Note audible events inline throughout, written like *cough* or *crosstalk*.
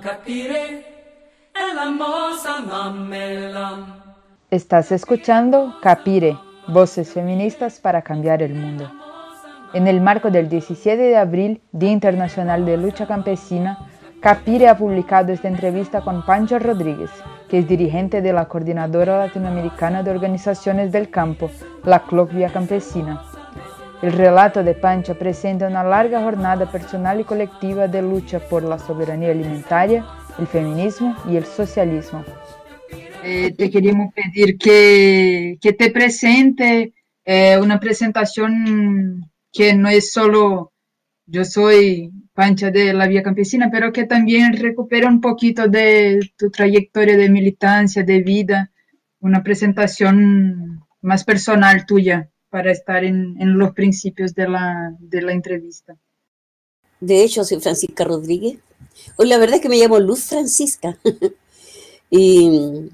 capire, e. Estás escuchando Capire, Voces Feministas para Cambiar el Mundo. En el marco del 17 de abril, Día Internacional de Lucha Campesina, Capire ha publicado esta entrevista con Pancho Rodríguez, que es dirigente de la Coordinadora Latinoamericana de Organizaciones del Campo, la Clocvia Campesina. El relato de Pancho presenta una larga jornada personal y colectiva de lucha por la soberanía alimentaria, el feminismo y el socialismo. Eh, te queríamos pedir que, que te presente eh, una presentación que no es solo yo soy Pancha de la Vía Campesina, pero que también recupera un poquito de tu trayectoria de militancia, de vida, una presentación más personal tuya para estar en, en los principios de la, de la entrevista. De hecho, soy Francisca Rodríguez. Hoy la verdad es que me llamo Luz Francisca. *laughs* y,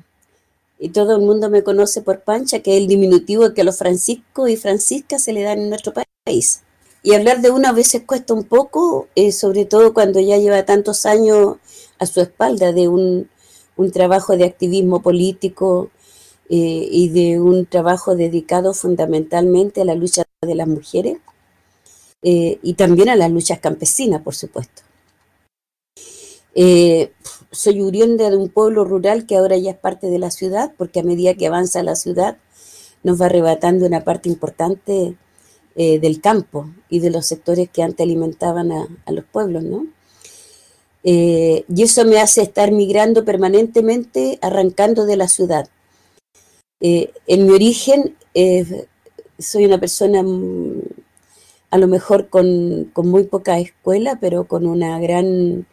y, todo el mundo me conoce por Pancha, que es el diminutivo que a los Franciscos y Franciscas se le dan en nuestro país. Y hablar de una a veces cuesta un poco, eh, sobre todo cuando ya lleva tantos años a su espalda de un, un trabajo de activismo político, eh, y de un trabajo dedicado fundamentalmente a la lucha de las mujeres eh, y también a las luchas campesinas, por supuesto. Eh, soy oriunda de un pueblo rural que ahora ya es parte de la ciudad, porque a medida que avanza la ciudad nos va arrebatando una parte importante del campo y de los sectores que antes alimentaban a, los pueblos, ¿no? y eso me hace estar migrando permanentemente, arrancando de la ciudad eh, en mi origen eh, soy una persona mm, a lo mejor con, muy poca escuela, pero con una gran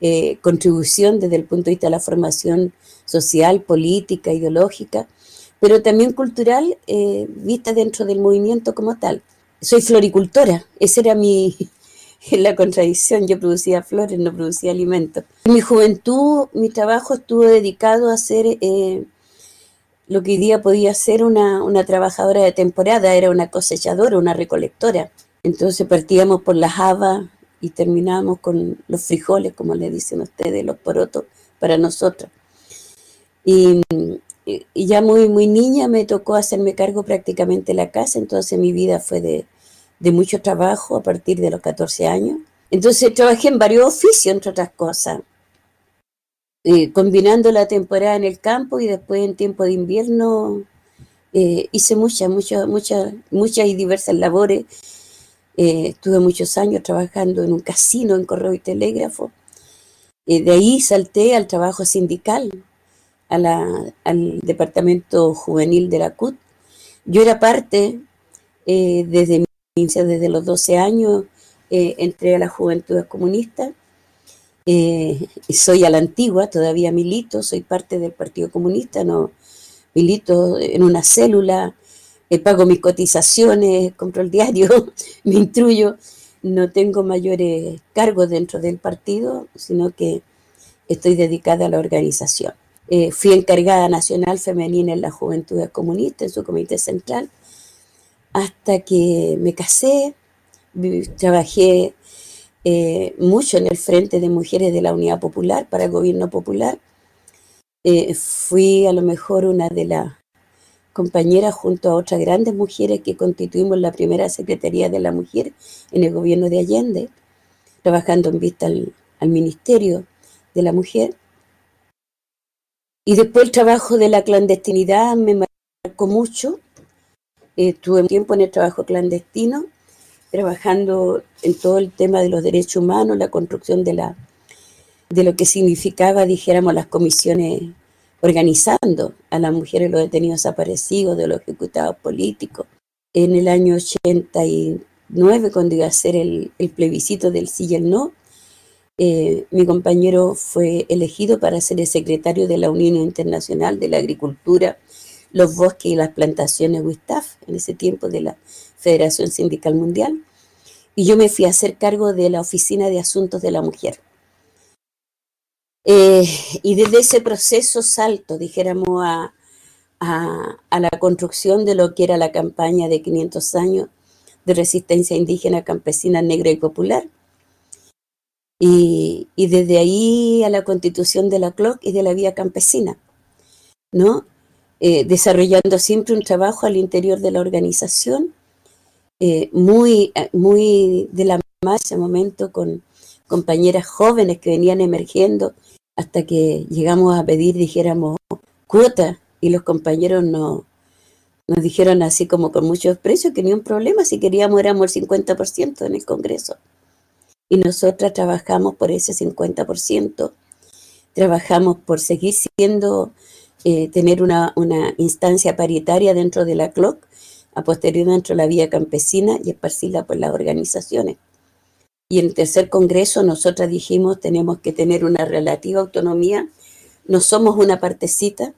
eh, contribución desde el punto de vista de la formación social, política, ideológica, pero también cultural, vista dentro del movimiento como tal. Soy floricultora, esa era mi, *laughs* la contradicción, yo producía flores, no producía alimentos. En mi juventud, mi trabajo estuvo dedicado a hacer lo que hoy día podía ser una, trabajadora de temporada, era una cosechadora, una recolectora. Entonces partíamos por las habas y terminábamos con los frijoles, como le dicen ustedes, los porotos, para nosotros. Y, y, ya muy, muy niña me tocó hacerme cargo prácticamente de la casa, entonces mi vida fue de, de mucho trabajo a partir de los 14 años. Entonces trabajé en varios oficios, entre otras cosas. Eh, combinando la temporada en el campo y después en tiempo de invierno eh, hice muchas, muchas, muchas, muchas y diversas labores. Eh, estuve muchos años trabajando en un casino en correo y telégrafo. de ahí salté al trabajo sindical, al departamento juvenil de la CUT. Yo era parte desde, desde los 12 años, entré a la juventud comunista eh, soy a la antigua, todavía milito, soy parte del Partido Comunista, no milito en una célula, eh, pago mis cotizaciones, compro el diario, *laughs* me instruyo, no tengo mayores cargos dentro del partido, sino que estoy dedicada a la organización. Eh, fui encargada nacional femenina en la Juventud Comunista, en su comité central, hasta que me casé, trabajé eh, mucho en el Frente de Mujeres de la Unidad Popular para el Gobierno Popular. Eh, fui a lo mejor una de las compañeras junto a otras grandes mujeres que constituimos la primera Secretaría de la Mujer en el gobierno de Allende, trabajando en vista al, Ministerio de la Mujer. Y después el trabajo de la clandestinidad me marcó mucho. Eh, tuve tiempo en el trabajo clandestino trabajando en todo el tema de los derechos humanos, la construcción de, la, de lo que significaba, dijéramos, las comisiones organizando a las mujeres, los detenidos desaparecidos, de los ejecutados políticos. En el año 89, cuando iba a ser el, plebiscito del sí y el no, eh, mi compañero fue elegido para ser el secretario de la Unión Internacional de la Agricultura, los bosques y las plantaciones WISTAF, en ese tiempo de la Federación Sindical Mundial, y yo me fui a hacer cargo de la Oficina de Asuntos de la Mujer. Eh, y desde ese proceso salto, dijéramos, a, a, la construcción de lo que era la campaña de 500 años de resistencia indígena, campesina, negra y popular. Y, desde ahí a la constitución de la CLOC y de la vía campesina, ¿no? Eh, desarrollando siempre un trabajo al interior de la organización, eh, muy, muy de la mano ese momento con compañeras jóvenes que venían emergiendo hasta que llegamos a pedir, dijéramos, cuota y los compañeros no, nos dijeron así como con muchos precios que ni un problema, si queríamos éramos el 50% en el Congreso. Y nosotras trabajamos por ese 50%, trabajamos por seguir siendo, eh, tener una, una, instancia paritaria dentro de la CLOC, a posterior dentro de la vía campesina y esparcirla por las organizaciones. Y en el tercer Congreso nosotras dijimos tenemos que tener una relativa autonomía, no somos una partecita,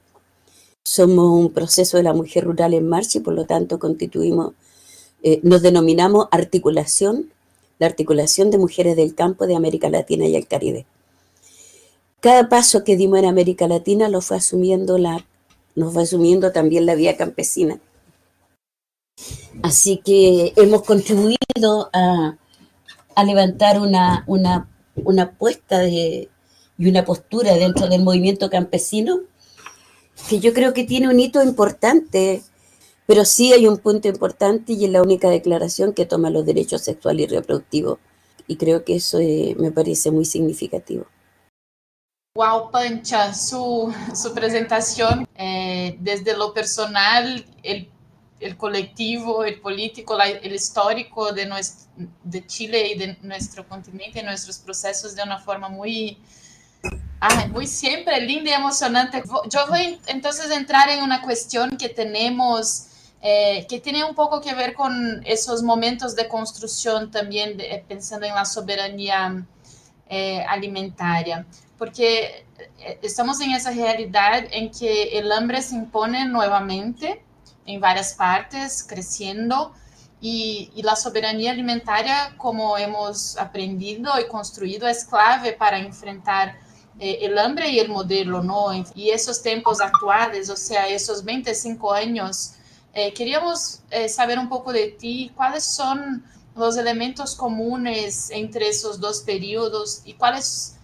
somos un proceso de la mujer rural en marcha y por lo tanto constituimos, eh, nos denominamos articulación, la articulación de mujeres del campo de América Latina y el Caribe. Cada paso que dimos en América Latina lo fue asumiendo la, nos fue asumiendo también la vía campesina. Así que hemos contribuido a, a levantar una, una, una apuesta de, y una postura dentro del movimiento campesino que yo creo que tiene un hito importante, pero sí hay un punto importante y es la única declaración que toma los derechos sexuales y reproductivos. Y creo que eso eh, me parece muy significativo. Wow, Pancha, su, su presentación eh, desde lo personal, el, el, colectivo, el político, el histórico de, nuestro, de Chile y de nuestro continente, nuestros procesos de una forma muy, Ah, muy siempre linda y emocionante. Yo voy entonces a entrar en una cuestión que tenemos, eh, que tiene un poco que ver con esos momentos de construcción también, de, pensando en la soberanía eh, alimentaria, porque eh, estamos en esa realidad en que el hambre se impone nuevamente en varias partes, creciendo, y, y, la soberanía como hemos aprendido y construido, es clave para enfrentar eh, el hambre y el modelo, ¿no? Y esos tiempos actuales, o sea, esos 25 años, eh, queríamos eh, saber un poco de ti, cuáles son los elementos comunes entre esos dos periodos y cuáles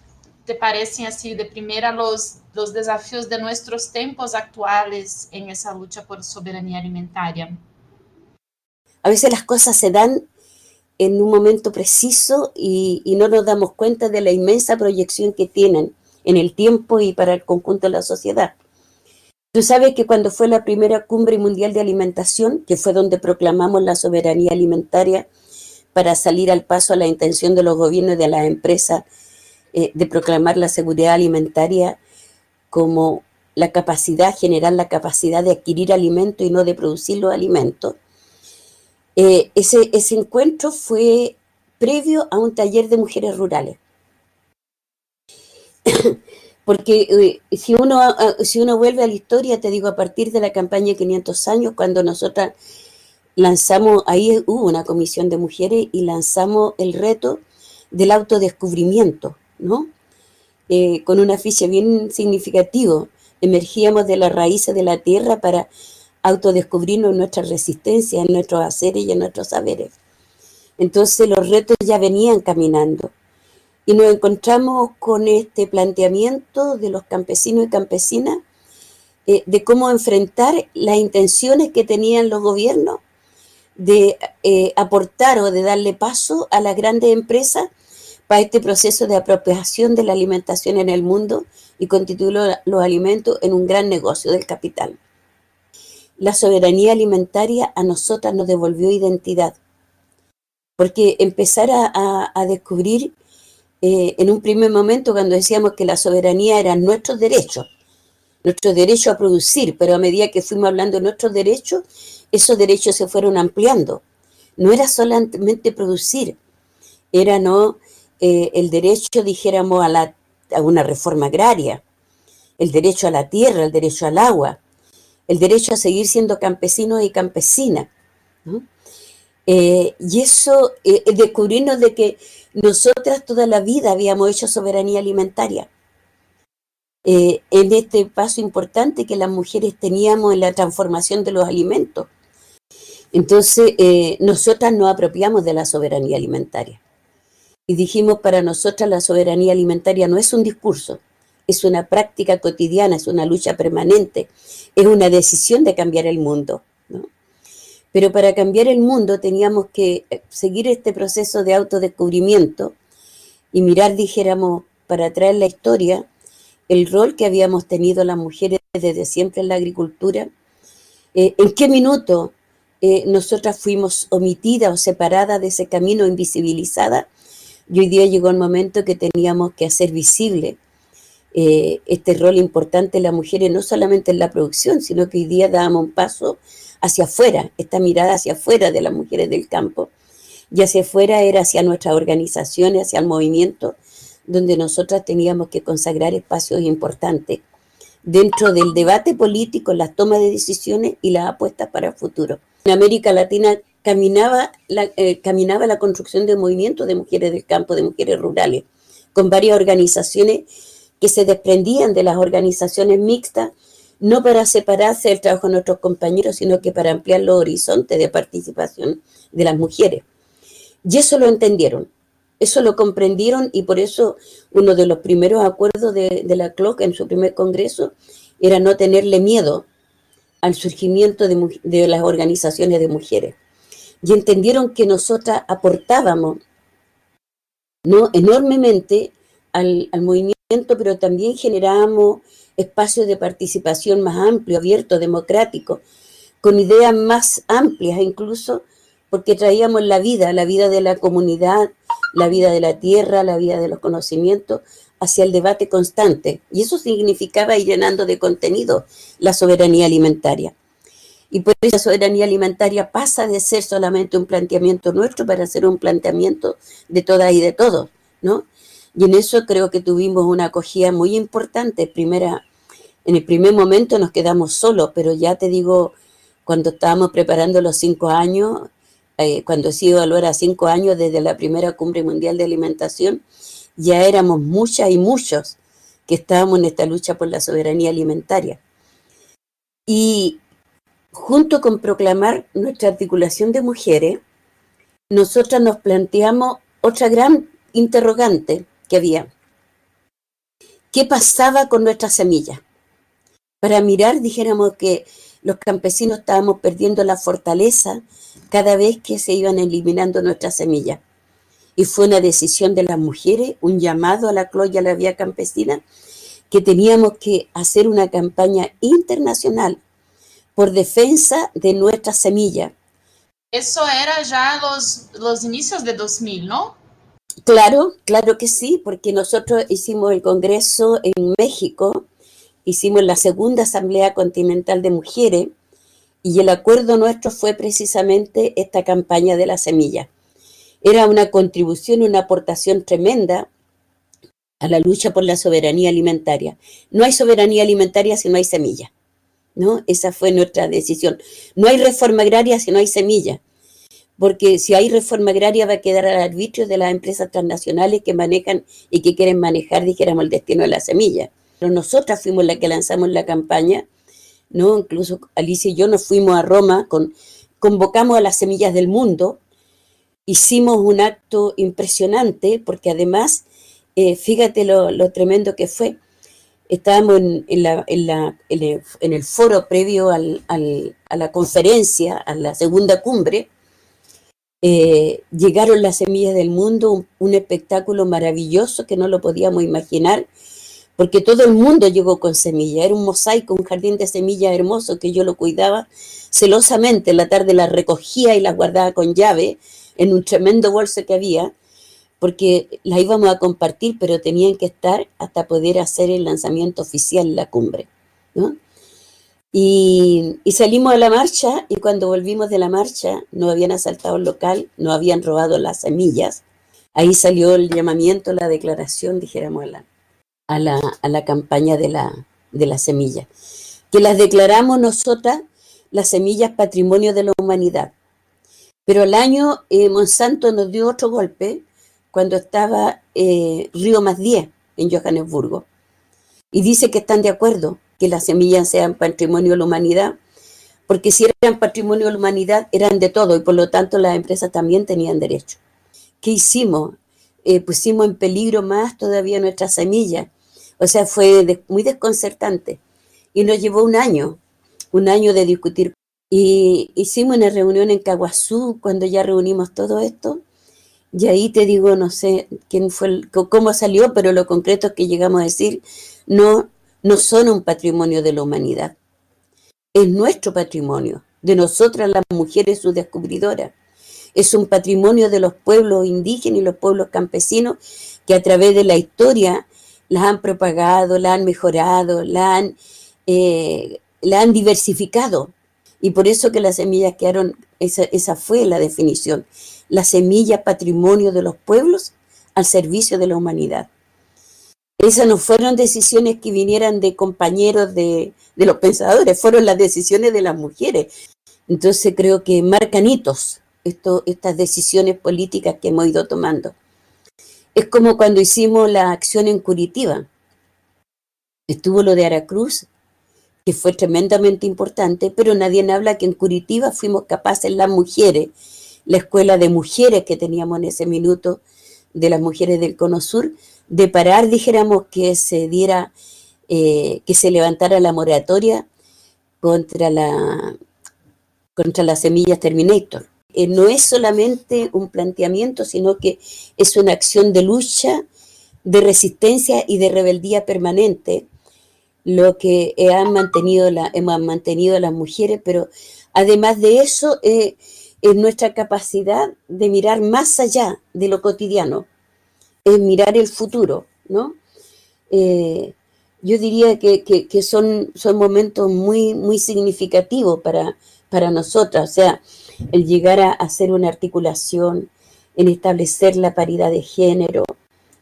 te parecen así de primera los, los desafíos de nuestros tiempos actuales en esa lucha por soberanía alimentaria. A veces las cosas se dan en un momento preciso y, y, no nos damos cuenta de la inmensa proyección que tienen en el tiempo y para el conjunto de la sociedad. Tú sabes que cuando fue la primera cumbre mundial de alimentación, que fue donde proclamamos la soberanía alimentaria para salir al paso a la intención de los gobiernos y de las empresas eh, de proclamar la seguridad alimentaria como la capacidad, generar la capacidad de adquirir alimento y no de producir los alimentos. Eh, ese, ese encuentro fue previo a un taller de mujeres rurales. *coughs* Porque eh, si, uno, ah, si uno vuelve a la historia, te digo, a partir de la campaña 500 años, cuando nosotras lanzamos, ahí hubo una comisión de mujeres y lanzamos el reto del autodescubrimiento, ¿no? Eh, con un afiche bien significativo. Emergíamos de las raíces de la tierra para autodescubrirnos nuestra resistencia, en nuestros haceres y en nuestros saberes. Entonces los retos ya venían caminando y nos encontramos con este planteamiento de los campesinos y campesinas eh, de cómo enfrentar las intenciones que tenían los gobiernos de eh, aportar o de darle paso a las grandes empresas para este proceso de apropiación de la alimentación en el mundo y constituir los alimentos en un gran negocio del capital. La soberanía alimentaria a nosotras nos devolvió identidad, porque empezar a, a descubrir eh, en un primer momento cuando decíamos que la soberanía era nuestros derechos, nuestro derecho a producir, pero a medida que fuimos hablando de nuestros derechos, esos derechos se fueron ampliando. No era solamente producir, era no eh, el derecho, dijéramos, a, la, a una reforma agraria, el derecho a la tierra, el derecho al agua, el derecho a seguir siendo campesinos y campesinas. Eh, y eso, descubrirnos de que nosotras toda la vida habíamos hecho soberanía alimentaria. Eh, en este paso importante que las mujeres teníamos en la transformación de los alimentos. Entonces, eh, nosotras nos apropiamos de la soberanía alimentaria. Y dijimos para nosotras la soberanía alimentaria no es un discurso, es una práctica cotidiana, es una lucha permanente, es una decisión de cambiar el mundo. Pero para cambiar el mundo teníamos que eh, seguir este proceso de autodescubrimiento y mirar, dijéramos, para traer la historia, el rol que habíamos tenido las mujeres desde siempre en la agricultura, eh, en qué minuto eh, nosotras fuimos omitidas o separadas de ese camino, invisibilizadas, y hoy día llegó el momento que teníamos que hacer visible eh, este rol importante de las mujeres, no solamente en la producción, sino que hoy día dábamos un paso hacia afuera, esta mirada hacia afuera de las mujeres del campo. Y hacia afuera era hacia nuestras organizaciones, hacia el movimiento, donde nosotras teníamos que consagrar espacios importantes dentro del debate político, las tomas de decisiones y las apuestas para el futuro. En América Latina caminaba la, eh, caminaba la construcción de movimientos de mujeres del campo, de mujeres rurales, con varias organizaciones que se desprendían de las organizaciones mixtas, no para separarse del trabajo de nuestros compañeros, sino que para ampliar los horizontes de participación de las mujeres. Y eso lo entendieron, eso lo comprendieron y por eso uno de los primeros acuerdos de, la CLOC en su primer congreso era no tenerle miedo al surgimiento de, las organizaciones de mujeres. Y entendieron que nosotras aportábamos ¿no? enormemente al, al movimiento, pero también generábamos espacios de participación más amplio, abierto, democrático, con ideas más amplias incluso, porque traíamos la vida, la vida de la comunidad, la vida de la tierra, la vida de los conocimientos, hacia el debate constante. Y eso significaba ir llenando de contenido la soberanía alimentaria. Y por eso la soberanía alimentaria pasa de ser solamente un planteamiento nuestro para ser un planteamiento de todas y de todos, ¿no? Y en eso creo que tuvimos una acogida muy importante. Primera, en el primer momento nos quedamos solos, pero ya te digo, cuando estábamos preparando los cinco años, eh, cuando he sido a cinco años desde la primera cumbre mundial de alimentación, ya éramos muchas y muchos que estábamos en esta lucha por la soberanía alimentaria. Y junto con proclamar nuestra articulación de mujeres, nosotras nos planteamos otra gran interrogante que había. ¿Qué pasaba con nuestras semillas? Para mirar, dijéramos que los campesinos estábamos perdiendo la fortaleza cada vez que se iban eliminando nuestras semillas. Y fue una decisión de las mujeres, un llamado a la cloya, a la vía campesina, que teníamos que hacer una campaña internacional por defensa de nuestras semillas. Eso era ya los, los inicios de 2000, ¿no? Claro, claro que sí, porque nosotros hicimos el Congreso en México, hicimos la segunda Asamblea Continental de Mujeres y el acuerdo nuestro fue precisamente esta campaña de la semilla. Era una contribución, una aportación tremenda a la lucha por la soberanía alimentaria. No hay soberanía alimentaria si no hay semilla. ¿No? Esa fue nuestra decisión. No hay reforma agraria si no hay semilla. Porque si hay reforma agraria va a quedar al arbitrio de las empresas transnacionales que manejan y que quieren manejar, dijéramos, el destino de la semilla. Pero nosotras fuimos las que lanzamos la campaña ¿no? Incluso Alicia y yo nos fuimos a Roma, con, convocamos a las semillas del mundo, hicimos un acto impresionante, porque además, eh, fíjate lo, tremendo que fue. Estábamos en, el, foro previo a la conferencia, a la segunda cumbre, eh, llegaron las semillas del mundo, un, espectáculo maravilloso que no lo podíamos imaginar, porque todo el mundo llegó con semilla, era un mosaico, un jardín de semillas hermoso que yo lo cuidaba celosamente, en la tarde las recogía y las guardaba con llave en un tremendo bolso que había, porque las íbamos a compartir, pero tenían que estar hasta poder hacer el lanzamiento oficial, la cumbre. Y, salimos a la marcha y cuando volvimos de la marcha no habían asaltado el local, no habían robado las semillas. Ahí salió el llamamiento, la declaración, dijéramos, la, a la, campaña de la, de la semilla, que las declaramos nosotras las semillas patrimonio de la humanidad. Pero al año eh, Monsanto nos dio otro golpe cuando estaba eh, Río más 10 en Johannesburgo. Y dice que están de acuerdo que las semillas sean patrimonio de la humanidad, porque si eran patrimonio de la humanidad eran de todo y por lo tanto las empresas también tenían derecho. ¿Qué hicimos? eh, pusimos en peligro más todavía nuestra semilla. O sea, fue muy desconcertante. Y nos llevó un año, un año de discutir. Y hicimos una reunión en Caguazú cuando ya reunimos todo esto. Y ahí te digo, no sé quién fue, cómo salió, pero lo concreto es que llegamos a decir, no, no son un patrimonio de la humanidad. Es nuestro patrimonio, de nosotras las mujeres, sus descubridoras. Es un patrimonio de los pueblos indígenas y los pueblos campesinos que a través de la historia las han propagado, la han mejorado, la han, eh, han diversificado. Y por eso que las semillas quedaron, esa, esa fue la definición, la semilla patrimonio de los pueblos al servicio de la humanidad. Esas no fueron decisiones que vinieran de compañeros de, de los pensadores, *laughs* fueron las decisiones de las mujeres. Entonces creo que marcan hitos estas decisiones políticas que hemos ido tomando. Es como cuando hicimos la acción en Curitiba. Estuvo lo de Aracruz, que fue tremendamente importante, pero nadie habla que en Curitiba fuimos capaces las mujeres, la escuela de mujeres que teníamos en ese minuto, de las mujeres del Cono Sur, de parar, dijéramos, que se diera, eh, que se levantara la moratoria contra la contra las semillas Terminator. Eh, no es solamente un planteamiento, sino que es una acción de lucha, de resistencia y de rebeldía permanente, lo que han mantenido la, hemos mantenido las mujeres, pero además de eso eh, es nuestra capacidad de mirar más allá de lo cotidiano, es mirar el futuro, ¿no? Eh, yo diría que, son, son momentos muy, muy significativos para, para nosotras, o sea, el llegar a hacer una articulación, en establecer la paridad de género,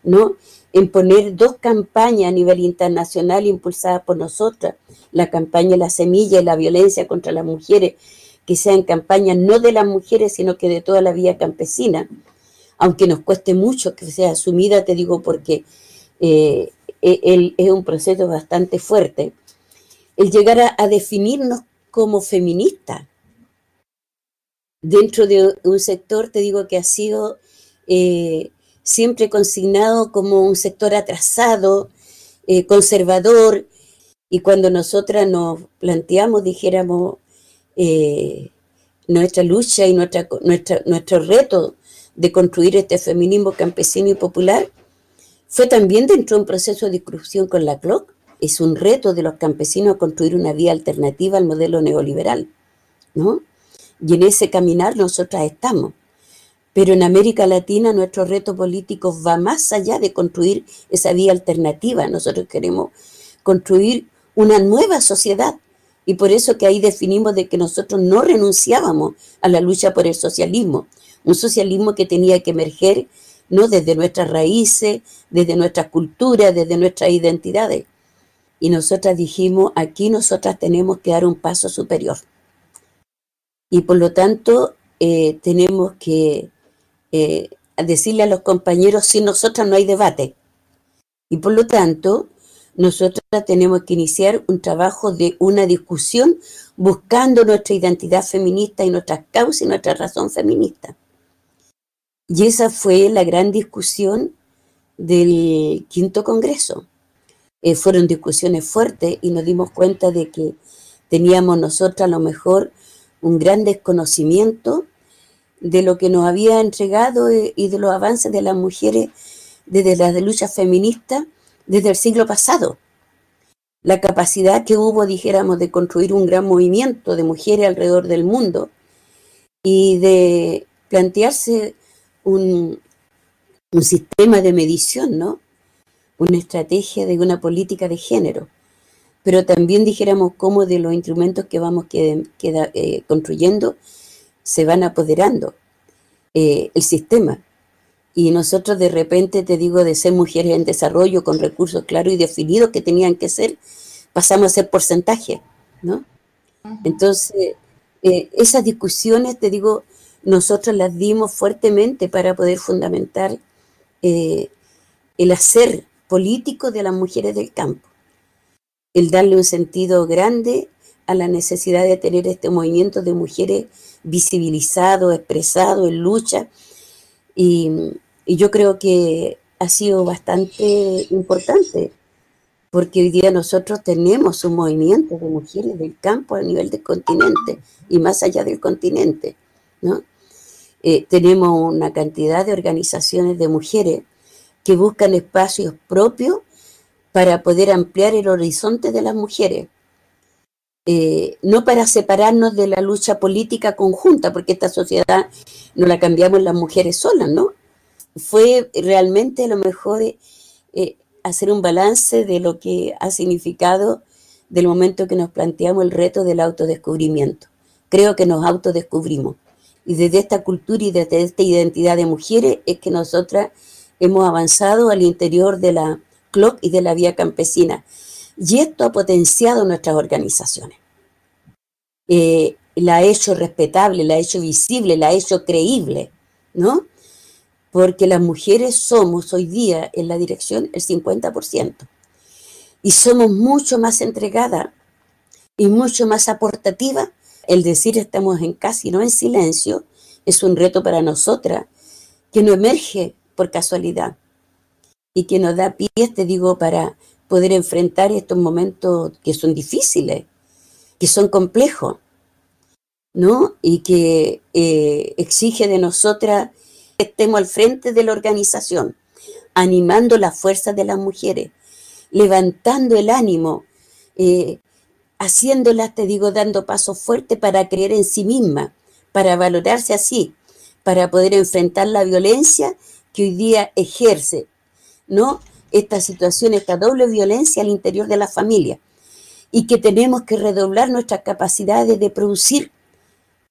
¿no? En poner dos campañas a nivel internacional impulsadas por nosotras, la campaña La Semilla y la violencia contra las mujeres, que sean campañas no de las mujeres, sino que de toda la vía campesina, aunque nos cueste mucho que sea asumida, te digo, porque eh, e, es un proceso bastante fuerte, el llegar a definirnos como feministas, dentro de un sector, te digo que ha sido eh, siempre consignado como un sector atrasado, eh, conservador, y cuando nosotras nos planteamos, dijéramos, eh, nuestra lucha y nuestra, nuestra, nuestro reto de construir este feminismo campesino y popular, fue también dentro de un proceso de discusión con la CLOC. Es un reto de los campesinos construir una vía alternativa al modelo neoliberal, ¿no? Y en ese caminar nosotras estamos. Pero en América Latina nuestro reto político va más allá de construir esa vía alternativa. Nosotros queremos construir una nueva sociedad. Y por eso que ahí definimos de que nosotros no renunciábamos a la lucha por el socialismo. Un socialismo que tenía que emerger no desde nuestras raíces, desde nuestras culturas, desde nuestras identidades. Y nosotras dijimos, aquí nosotras tenemos que dar un paso superior y por lo tanto eh, tenemos que eh, decirle a los compañeros, si nosotras no hay debate. Y por lo tanto, nosotras tenemos que iniciar un trabajo de una discusión buscando nuestra identidad feminista y nuestras causas y nuestra razón feminista. Y esa fue la gran discusión del quinto congreso. Eh, fueron discusiones fuertes y nos dimos cuenta de que teníamos nosotras a lo mejor un gran desconocimiento de lo que nos había entregado eh, y de los avances de las mujeres desde las de lucha feminista desde el siglo pasado. La capacidad que hubo, dijéramos, de construir un gran movimiento de mujeres alrededor del mundo y de plantearse un, un sistema de medición, ¿no? Una estrategia de una política de género pero también dijéramos cómo de los instrumentos que vamos eh, construyendo se van apoderando eh, el sistema. Y nosotros de repente, te digo, de ser mujeres en desarrollo con recursos claros y definidos que tenían que ser, pasamos a ser porcentaje, ¿no? Entonces, eh, esas discusiones, te digo, nosotros las dimos fuertemente para poder fundamentar el hacer político de las mujeres del campo el darle un sentido grande a la necesidad de tener este movimiento de mujeres visibilizado, expresado, en lucha, y, Y yo creo que ha sido bastante importante, porque hoy día nosotros tenemos un movimiento de mujeres del campo a nivel del continente y más allá del continente, ¿no? Eh, tenemos una cantidad de organizaciones de mujeres que buscan espacios propios para poder ampliar el horizonte de las mujeres. Eh, no para separarnos de la lucha política conjunta, porque esta sociedad no la cambiamos las mujeres solas, ¿no? Fue realmente lo mejor eh, hacer un balance de lo que ha significado del momento que nos planteamos el reto del autodescubrimiento. Creo que nos autodescubrimos. Y desde esta cultura y desde esta identidad de mujeres es que nosotras hemos avanzado al interior de la CLOC y de la vía campesina. Y esto ha potenciado nuestras organizaciones. Eh, la ha hecho respetable, la ha hecho visible, la ha hecho creíble, ¿no? Porque las mujeres somos hoy día en la dirección el 50%. Y somos mucho más entregadas y mucho más aportativas el decir estamos en casi no en silencio es un reto para nosotras que no emerge por casualidad y que nos da pie, te digo, para poder enfrentar estos momentos que son difíciles, que son complejos, ¿no? Y que eh, exige de nosotras estemos al frente de la organización, animando las fuerzas de las mujeres, levantando el ánimo, eh, haciéndolas, te digo, dando pasos fuertes para creer en sí misma, para valorarse así, para poder enfrentar la violencia que hoy día ejerce, ¿no? Esta situación, esta doble violencia al interior de la familia. Y que tenemos que redoblar nuestras capacidades de producir,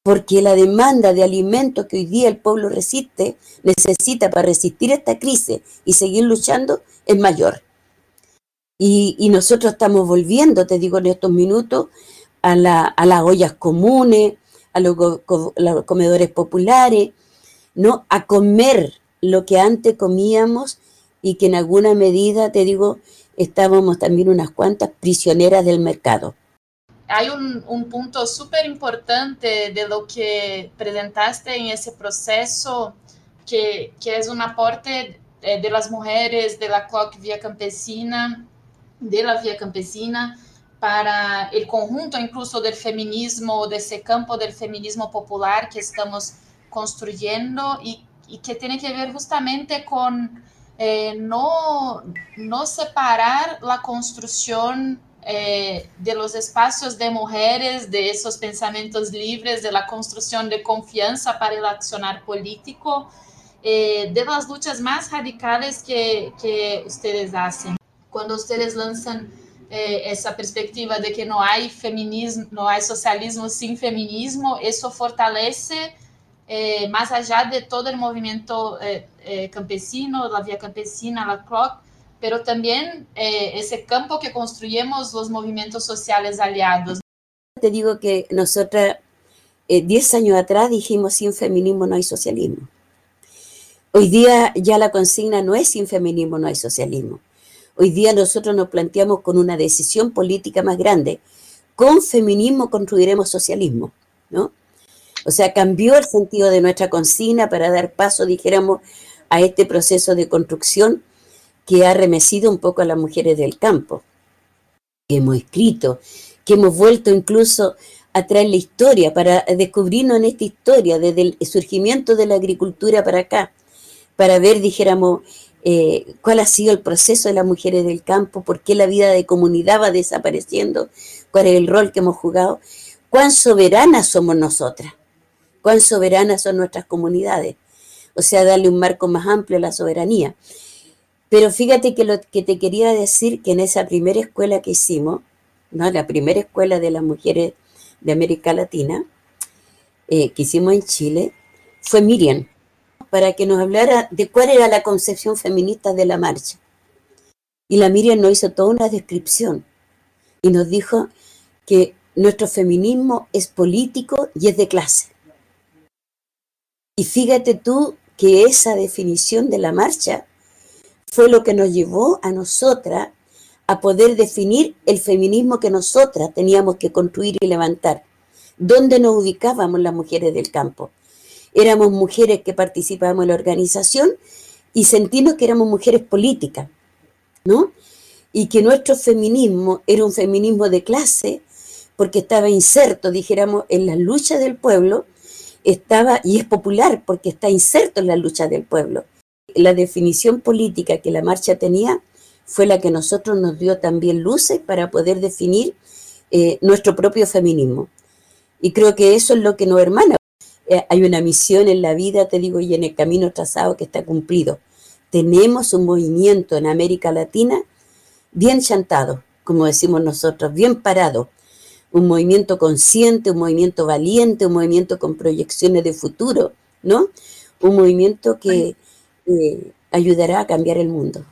porque la demanda de alimentos que hoy día el pueblo resiste, necesita para resistir esta crisis y seguir luchando, es mayor. Y, nosotros estamos volviendo, te digo en estos minutos, a, las ollas comunes, a los, comedores populares, ¿no? A comer lo que antes comíamos y que en alguna medida, te digo, estábamos también unas cuantas prisioneras del mercado. Hay un, punto súper importante de lo que presentaste en ese proceso, que, que es un aporte eh, de las mujeres de la CLOC Vía Campesina de la vía campesina para el conjunto incluso del feminismo, de ese campo del feminismo popular que estamos construyendo y, y que tiene que ver justamente con eh, no, no separar la construcción eh, de los espacios de mujeres, de esos pensamientos libres, de la construcción de confianza para el accionar político, eh, de las luchas más radicales que, que ustedes hacen. Cuando ustedes lanzan eh, esa perspectiva de que no hay feminismo, no hay socialismo sin feminismo, eso fortalece eh, más allá de todo el movimiento eh, eh campesino, la vía campesina, la CROC, pero también eh, ese campo que construimos los movimientos sociales aliados. Te digo que nosotras 10 años atrás dijimos sin feminismo no hay socialismo. Hoy día ya la consigna no es sin feminismo no hay socialismo. Hoy día nosotros nos planteamos con una decisión política más grande. Con feminismo construiremos socialismo, ¿no? O sea, cambió el sentido de nuestra consigna para dar paso, dijéramos, a este proceso de construcción que ha remecido un poco a las mujeres del campo, que hemos escrito, que hemos vuelto incluso a traer la historia, para descubrirnos en esta historia, desde el surgimiento de la agricultura para acá, para ver, dijéramos, eh, cuál ha sido el proceso de las mujeres del campo, por qué la vida de comunidad va desapareciendo, cuál es el rol que hemos jugado, cuán soberanas somos nosotras, cuán soberanas son nuestras comunidades. O sea, darle un marco más amplio a la soberanía. Pero fíjate que lo que te quería decir, que en esa primera escuela que hicimos, ¿no? la primera escuela de las mujeres de América Latina, eh, que hicimos en Chile, fue Miriam para que nos hablara de cuál era la concepción feminista de la marcha. Y la Miriam nos hizo toda una descripción y nos dijo que nuestro feminismo es político y es de clase. Y fíjate tú que esa definición de la marcha fue lo que nos llevó a nosotras a poder definir el feminismo que nosotras teníamos que construir y levantar. ¿Dónde nos ubicábamos las mujeres del campo? éramos mujeres que participábamos en la organización y sentirnos que éramos mujeres políticas, ¿no? Y que nuestro feminismo era un feminismo de clase, porque estaba inserto, dijéramos, en la lucha del pueblo, estaba, y es popular porque está inserto en la lucha del pueblo. La definición política que la marcha tenía fue la que nosotros nos dio también luces para poder definir eh, nuestro propio feminismo. Y creo que eso es lo que nos hermana. Eh, hay una misión en la vida, te digo, y en el camino trazado que está cumplido. Tenemos un movimiento en América Latina bien chantado, como decimos nosotros, bien parado, un movimiento consciente, un movimiento valiente, un movimiento con proyecciones de futuro, ¿no? Un movimiento que eh, ayudará a cambiar el mundo.